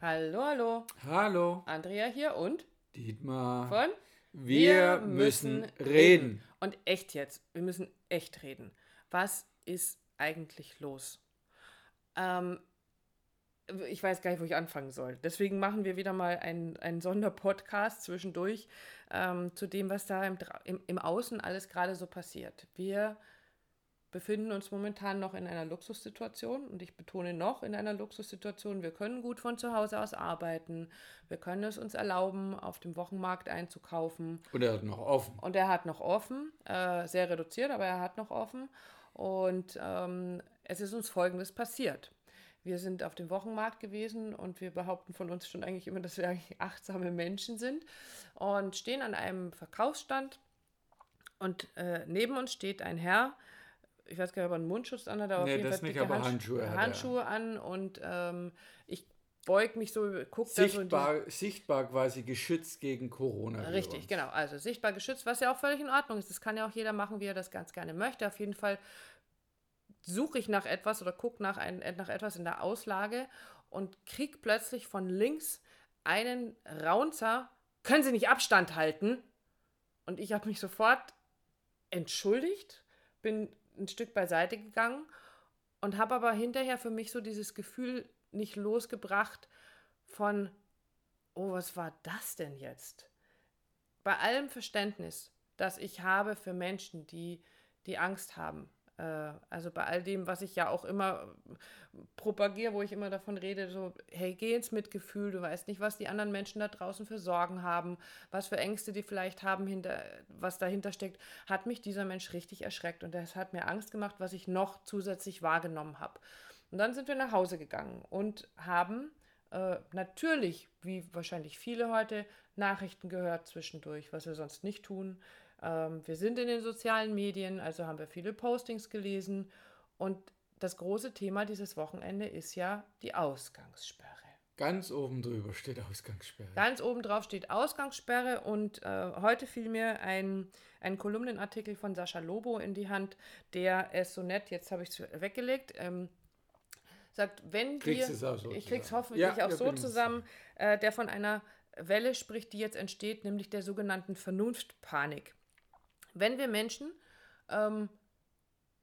Hallo, hallo. Hallo. Andrea hier und Dietmar. von Wir müssen reden. Und echt jetzt, wir müssen echt reden. Was ist eigentlich los? Ähm, ich weiß gar nicht, wo ich anfangen soll. Deswegen machen wir wieder mal einen, einen Sonderpodcast zwischendurch ähm, zu dem, was da im, im, im Außen alles gerade so passiert. Wir befinden uns momentan noch in einer Luxussituation und ich betone noch in einer Luxussituation. Wir können gut von zu Hause aus arbeiten. Wir können es uns erlauben, auf dem Wochenmarkt einzukaufen. Und er hat noch offen. Und er hat noch offen, äh, sehr reduziert, aber er hat noch offen. Und ähm, es ist uns Folgendes passiert. Wir sind auf dem Wochenmarkt gewesen und wir behaupten von uns schon eigentlich immer, dass wir eigentlich achtsame Menschen sind und stehen an einem Verkaufsstand und äh, neben uns steht ein Herr, ich weiß gar nicht, ob er einen Mundschutz anhat, aber Nee, auf jeden das Fall nicht, aber Handsch- Handschuhe. Handschuhe an und ähm, ich beug mich so, guck da so Sichtbar, sichtbar quasi geschützt gegen Corona. Richtig, genau. Also sichtbar geschützt, was ja auch völlig in Ordnung ist. Das kann ja auch jeder machen, wie er das ganz gerne möchte. Auf jeden Fall suche ich nach etwas oder gucke nach, ein, nach etwas in der Auslage und krieg plötzlich von links einen Raunzer. Können Sie nicht Abstand halten? Und ich habe mich sofort entschuldigt, bin ein Stück beiseite gegangen und habe aber hinterher für mich so dieses Gefühl nicht losgebracht von, oh, was war das denn jetzt? Bei allem Verständnis, das ich habe für Menschen, die, die Angst haben, also bei all dem, was ich ja auch immer propagiere, wo ich immer davon rede, so, hey, geh ins Mitgefühl, du weißt nicht, was die anderen Menschen da draußen für Sorgen haben, was für Ängste die vielleicht haben, hinter, was dahinter steckt, hat mich dieser Mensch richtig erschreckt und das hat mir Angst gemacht, was ich noch zusätzlich wahrgenommen habe. Und dann sind wir nach Hause gegangen und haben äh, natürlich, wie wahrscheinlich viele heute, Nachrichten gehört zwischendurch, was wir sonst nicht tun. Ähm, wir sind in den sozialen Medien, also haben wir viele Postings gelesen. Und das große Thema dieses Wochenende ist ja die Ausgangssperre. Ganz oben drüber steht Ausgangssperre. Ganz oben drauf steht Ausgangssperre und äh, heute fiel mir ein, ein Kolumnenartikel von Sascha Lobo in die Hand, der es so nett, jetzt habe ich es weggelegt, ähm, sagt, wenn Kriegst wir, es auch so ich krieg's zusammen. hoffentlich Ja, auch so zusammen, äh, der von einer Welle spricht, die jetzt entsteht, nämlich der sogenannten Vernunftpanik. Wenn wir Menschen ähm,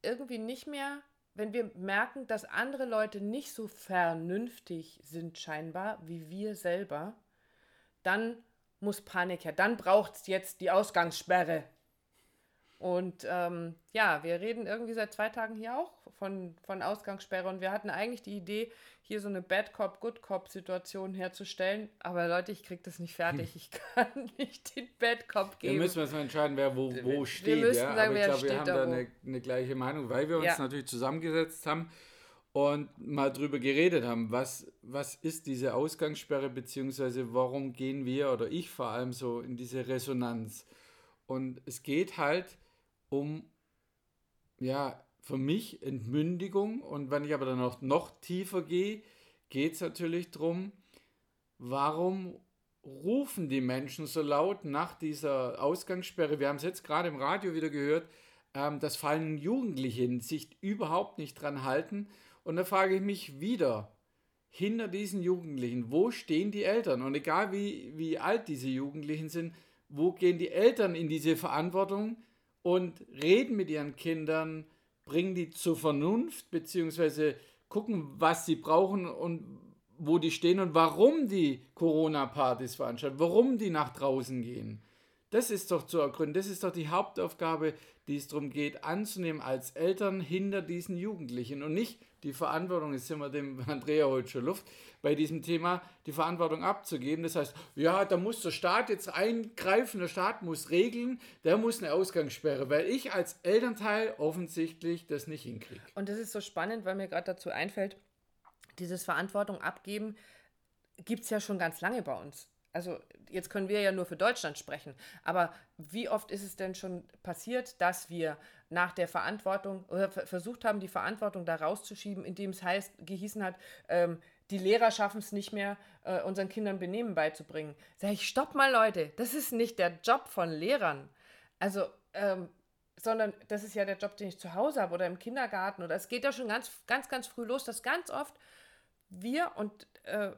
irgendwie nicht mehr, wenn wir merken, dass andere Leute nicht so vernünftig sind scheinbar wie wir selber, dann muss Panik her. Dann braucht es jetzt die Ausgangssperre. Und ähm, ja, wir reden irgendwie seit zwei Tagen hier auch von, von Ausgangssperre und wir hatten eigentlich die Idee, hier so eine Bad Cop, Good Cop Situation herzustellen. Aber Leute, ich krieg das nicht fertig. Ich kann nicht den Bad Cop geben. müssen wir uns mal entscheiden, wer wo, wo steht. müssten ja? sagen, Aber ich glaube, wir haben da eine, eine gleiche Meinung, weil wir uns Ja. natürlich zusammengesetzt haben und mal drüber geredet haben, was, was ist diese Ausgangssperre, beziehungsweise warum gehen wir oder ich vor allem so in diese Resonanz. Und es geht halt um, ja, für mich Entmündigung. Und wenn ich aber dann noch, noch tiefer gehe, geht es natürlich darum, warum rufen die Menschen so laut nach dieser Ausgangssperre? Wir haben es jetzt gerade im Radio wieder gehört, ähm, dass vor allem Jugendliche sich überhaupt nicht dran halten. Und da frage ich mich wieder, hinter diesen Jugendlichen, wo stehen die Eltern? Und egal wie, wie alt diese Jugendlichen sind, wo gehen die Eltern in diese Verantwortung und reden mit ihren Kindern, bringen die zur Vernunft, beziehungsweise gucken, was sie brauchen und wo die stehen und warum die Corona-Partys veranstalten, warum die nach draußen gehen. Das ist doch zu ergründen, das ist doch die Hauptaufgabe, die es darum geht, anzunehmen als Eltern hinter diesen Jugendlichen und nicht die Verantwortung, jetzt sind wir dem Andrea heute schon Luft, bei diesem Thema die Verantwortung abzugeben. Das heißt, ja, da muss der Staat jetzt eingreifen, der Staat muss regeln, der muss eine Ausgangssperre, weil ich als Elternteil offensichtlich das nicht hinkriege. Und das ist so spannend, weil mir gerade dazu einfällt, dieses Verantwortung abgeben gibt es ja schon ganz lange bei uns. Also jetzt können wir ja nur für Deutschland sprechen, aber wie oft ist es denn schon passiert, dass wir nach der Verantwortung oder ver- versucht haben, die Verantwortung da rauszuschieben, indem es heißt, gehießen hat, ähm, die Lehrer schaffen es nicht mehr, äh, unseren Kindern Benehmen beizubringen. Sag ich, stopp mal Leute, das ist nicht der Job von Lehrern. Also ähm, sondern das ist ja der Job, den ich zu Hause habe oder im Kindergarten oder es geht ja schon ganz, ganz, ganz früh los, dass ganz oft wir und äh,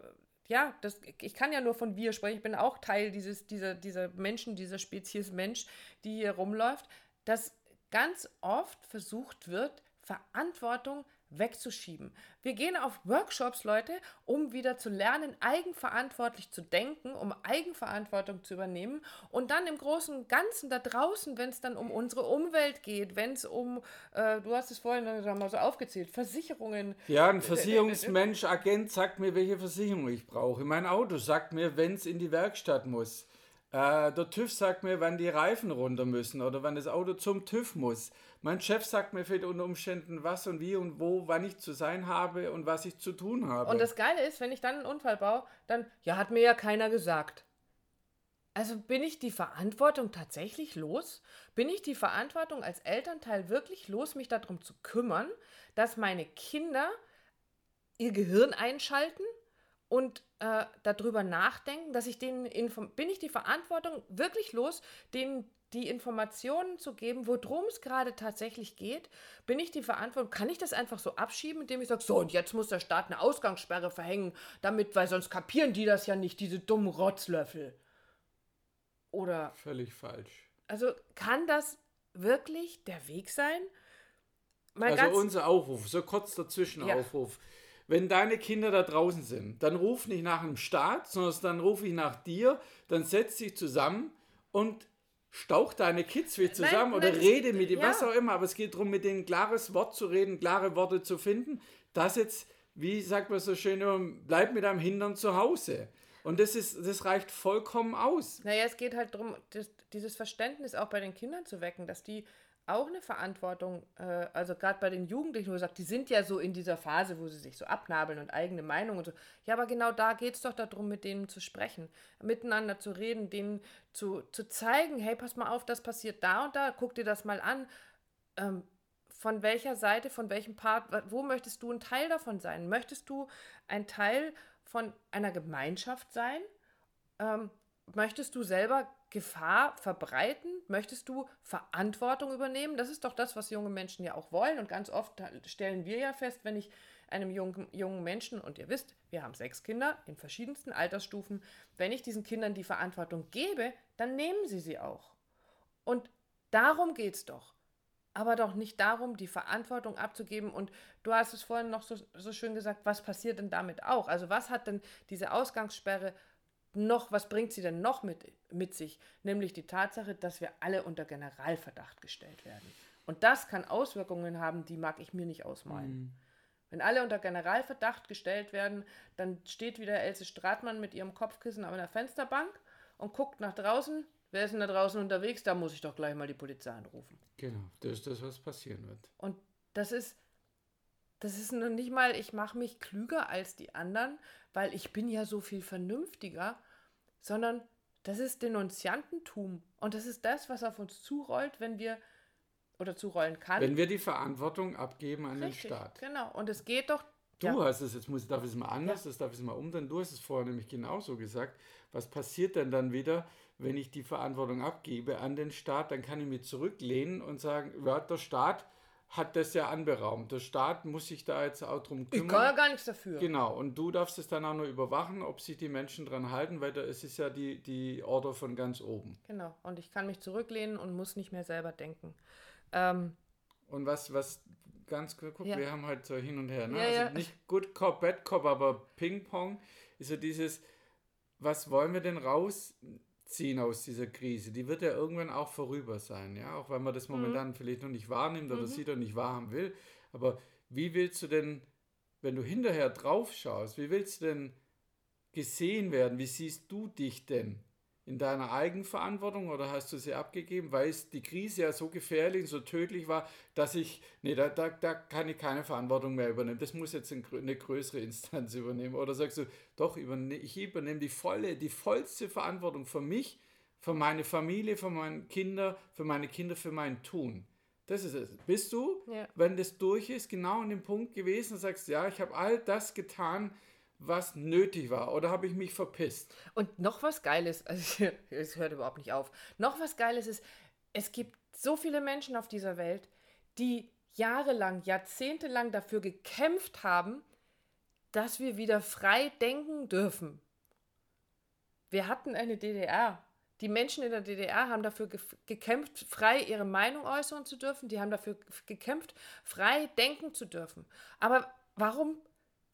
ja, das, ich kann ja nur von wir sprechen, ich bin auch Teil dieses, dieser, dieser Menschen, dieser Spezies Mensch, die hier rumläuft, dass ganz oft versucht wird, Verantwortung wegzuschieben. Wir gehen auf Workshops, Leute, um wieder zu lernen, eigenverantwortlich zu denken, um Eigenverantwortung zu übernehmen und dann im Großen und Ganzen da draußen, wenn es dann um unsere Umwelt geht, wenn es um, äh, du hast es vorhin mal so aufgezählt, Versicherungen. Ja, ein Versicherungsmensch, Agent sagt mir, welche Versicherung ich brauche. Mein Auto sagt mir, wenn es in die Werkstatt muss. Äh, der TÜV sagt mir, wann die Reifen runter müssen oder wann das Auto zum TÜV muss. Mein Chef sagt mir vielleicht unter Umständen, was und wie und wo, wann ich zu sein habe und was ich zu tun habe. Und das Geile ist, wenn ich dann einen Unfall baue, dann, ja, hat mir ja keiner gesagt. Also bin ich die Verantwortung tatsächlich los? Bin ich die Verantwortung als Elternteil wirklich los, mich darum zu kümmern, dass meine Kinder ihr Gehirn einschalten und äh, darüber nachdenken, dass ich denen bin ich die Verantwortung wirklich los, denen die Informationen zu geben, worum es gerade tatsächlich geht, bin ich die Verantwortung, kann ich das einfach so abschieben, indem ich sage, so und jetzt muss der Staat eine Ausgangssperre verhängen, damit, weil sonst kapieren die das ja nicht, diese dummen Rotzlöffel. Oder. Völlig falsch. Also kann das wirklich der Weg sein? Mal also unser Aufruf, so kurz dazwischen ja. Wenn deine Kinder da draußen sind, dann ruf nicht nach einem Staat, sondern dann rufe ich nach dir, dann setz dich zusammen und stauch deine Kids wieder zusammen nein, oder nein, rede mit ihnen, ja. was auch immer. Aber es geht darum, mit denen ein klares Wort zu reden, klare Worte zu finden. Das jetzt, wie sagt man so schön, bleib mit deinem Hintern zu Hause. Und das, ist, das reicht vollkommen aus. Naja, es geht halt darum, das, dieses Verständnis auch bei den Kindern zu wecken, dass die auch eine Verantwortung, äh, also gerade bei den Jugendlichen, wo du sagst, die sind ja so in dieser Phase, wo sie sich so abnabeln und eigene Meinung und so. Ja, aber genau da geht es doch darum, mit denen zu sprechen, miteinander zu reden, denen zu, zu zeigen, hey, pass mal auf, das passiert da und da, guck dir das mal an. Ähm, von welcher Seite, von welchem Part, wo möchtest du ein Teil davon sein? Möchtest du ein Teil von einer Gemeinschaft sein? Ähm, möchtest du selber Gefahr verbreiten? Möchtest du Verantwortung übernehmen? Das ist doch das, was junge Menschen ja auch wollen. Und ganz oft stellen wir ja fest, wenn ich einem jungen, jungen Menschen, und ihr wisst, wir haben sechs Kinder in verschiedensten Altersstufen, wenn ich diesen Kindern die Verantwortung gebe, dann nehmen sie sie auch. Und darum geht es doch. Aber doch nicht darum, die Verantwortung abzugeben. Und du hast es vorhin noch so, so schön gesagt, was passiert denn damit auch? Also was hat denn diese Ausgangssperre noch, was bringt sie denn noch mit, mit sich? Nämlich die Tatsache, dass wir alle unter Generalverdacht gestellt werden. Und das kann Auswirkungen haben, die mag ich mir nicht ausmalen. Mhm. Wenn alle unter Generalverdacht gestellt werden, dann steht wieder Else Stratmann mit ihrem Kopfkissen auf einer Fensterbank und guckt nach draußen. Wer ist denn da draußen unterwegs? Da muss ich doch gleich mal die Polizei anrufen. Genau, das ist das, was passieren wird. Und das ist, das ist noch nicht mal, ich mache mich klüger als die anderen, weil ich bin ja so viel vernünftiger, sondern das ist Denunziantentum. Und das ist das, was auf uns zurollt, wenn wir oder zurollen kann. Wenn wir die Verantwortung abgeben an Richtig, den Staat. Genau. Und es geht doch. Du ja. hast es, jetzt muss, darf ich es mal anders, ja. das darf ich es mal umdrehen. Du hast es vorher nämlich genauso gesagt. Was passiert denn dann wieder, wenn ich die Verantwortung abgebe an den Staat? Dann kann ich mich zurücklehnen und sagen, ja, der Staat hat das ja anberaumt. Der Staat muss sich da jetzt auch drum kümmern. Ich kann ja gar nichts dafür. Genau, und du darfst es dann auch nur überwachen, ob sich die Menschen dran halten, weil da ist es ja die, die Order von ganz oben. Genau, und ich kann mich zurücklehnen und muss nicht mehr selber denken. Ähm, und was, was ganz guck, ja. wir haben halt so hin und her, ne? Ja, also ja. nicht Good Cop, Bad Cop, aber Ping-Pong ist so dieses, was wollen wir denn raus? Ziehen aus dieser Krise. Die wird ja irgendwann auch vorüber sein, ja, auch wenn man das mhm. momentan mhm. vielleicht noch nicht wahrnimmt oder mhm. sieht und nicht wahrhaben will. Aber wie willst du denn, wenn du hinterher drauf schaust, wie willst du denn gesehen werden? Wie siehst du dich denn? In deiner Eigenverantwortung oder hast du sie abgegeben, weil es die Krise ja so gefährlich, so tödlich war, dass ich, nee, da, da, da kann ich keine Verantwortung mehr übernehmen. Das muss jetzt eine größere Instanz übernehmen. Oder sagst du, doch, ich übernehme die volle, die vollste Verantwortung für mich, für meine Familie, für meine Kinder, für meine Kinder, für mein Tun. Das ist es. Bist du, ja. wenn das durch ist, genau an dem Punkt gewesen und sagst, ja, ich habe all das getan, was nötig war oder habe ich mich verpisst? Und noch was Geiles, also es hört überhaupt nicht auf, noch was Geiles ist, es gibt so viele Menschen auf dieser Welt, die jahrelang, jahrzehntelang dafür gekämpft haben, dass wir wieder frei denken dürfen. Wir hatten eine DDR. Die Menschen in der DDR haben dafür gekämpft, frei ihre Meinung äußern zu dürfen. Die haben dafür gekämpft, frei denken zu dürfen. Aber warum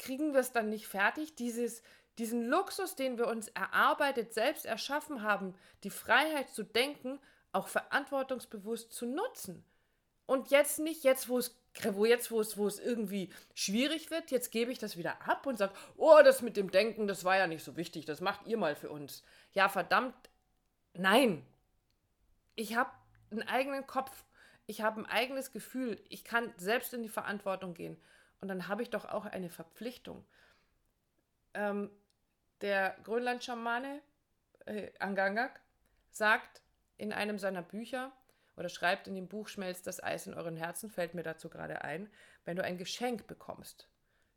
kriegen wir es dann nicht fertig, dieses, diesen Luxus, den wir uns erarbeitet, selbst erschaffen haben, die Freiheit zu denken, auch verantwortungsbewusst zu nutzen? Und jetzt nicht, jetzt wo es wo jetzt, wo es, wo es irgendwie schwierig wird, jetzt gebe ich das wieder ab und sage, oh, das mit dem Denken, das war ja nicht so wichtig, das macht ihr mal für uns. Ja, verdammt, nein. Ich habe einen eigenen Kopf, ich habe ein eigenes Gefühl, ich kann selbst in die Verantwortung gehen. Und dann habe ich doch auch eine Verpflichtung. Ähm, der Grönland-Schamane äh, Angangak sagt in einem seiner Bücher, oder schreibt in dem Buch Schmelzt das Eis in euren Herzen, fällt mir dazu gerade ein, wenn du ein Geschenk bekommst,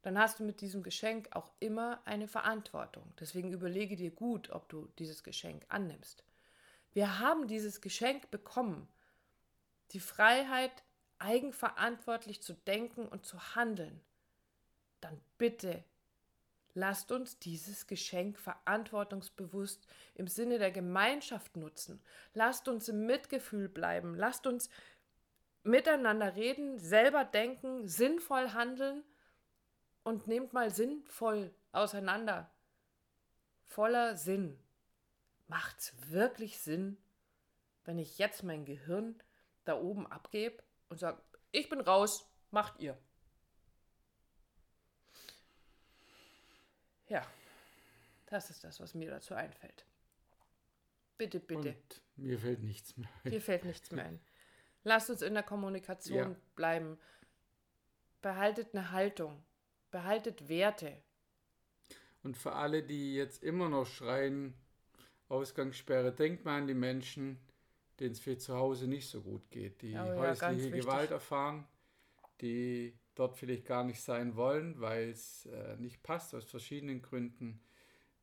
dann hast du mit diesem Geschenk auch immer eine Verantwortung. Deswegen überlege dir gut, ob du dieses Geschenk annimmst. Wir haben dieses Geschenk bekommen, die Freiheit, eigenverantwortlich zu denken und zu handeln. Dann bitte Lasst uns dieses Geschenk verantwortungsbewusst im Sinne der Gemeinschaft nutzen. Lasst uns im Mitgefühl bleiben. Lasst uns miteinander reden, selber denken, sinnvoll handeln und nehmt mal sinnvoll auseinander. Voller Sinn. Macht's wirklich Sinn, wenn ich jetzt mein Gehirn da oben abgebe und sage, ich bin raus, macht ihr. Ja, das ist das, was mir dazu einfällt. Bitte, bitte. Und mir fällt nichts mehr ein. Mir fällt nichts mehr ein. Lasst uns in der Kommunikation ja. bleiben. Behaltet eine Haltung. Behaltet Werte. Und für alle, die jetzt immer noch schreien, Ausgangssperre, denkt mal an die Menschen, denen es für zu Hause nicht so gut geht, die oh ja, häusliche Gewalt erfahren, die dort vielleicht gar nicht sein wollen, weil es äh, nicht passt aus verschiedenen Gründen.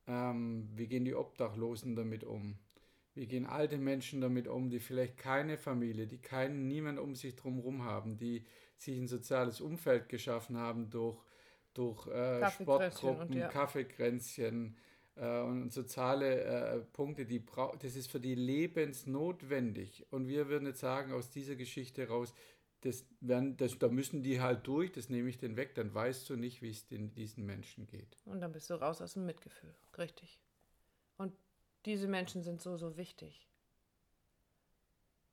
Ähm, wie gehen die Obdachlosen damit um? Wie gehen alte Menschen damit um, die vielleicht keine Familie, die keinen, niemand um sich drumherum haben, die sich ein soziales Umfeld geschaffen haben durch, durch äh, Sportgruppen, und, ja. Kaffeekränzchen äh, und soziale äh, Punkte, die das ist für die lebensnotwendig. Und wir würden jetzt sagen, aus dieser Geschichte raus, das werden, das, da müssen die halt durch, das nehme ich den weg, dann weißt du nicht, wie es den, diesen Menschen geht. Und dann bist du raus aus dem Mitgefühl, richtig. Und diese Menschen sind so, so wichtig.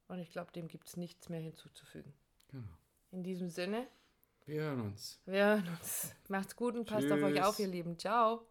Und ich glaube, dem gibt es nichts mehr hinzuzufügen. Genau. In diesem Sinne. Wir hören uns. Wir hören uns. Macht's gut und passt Tschüss. auf euch auf, ihr Lieben. Ciao.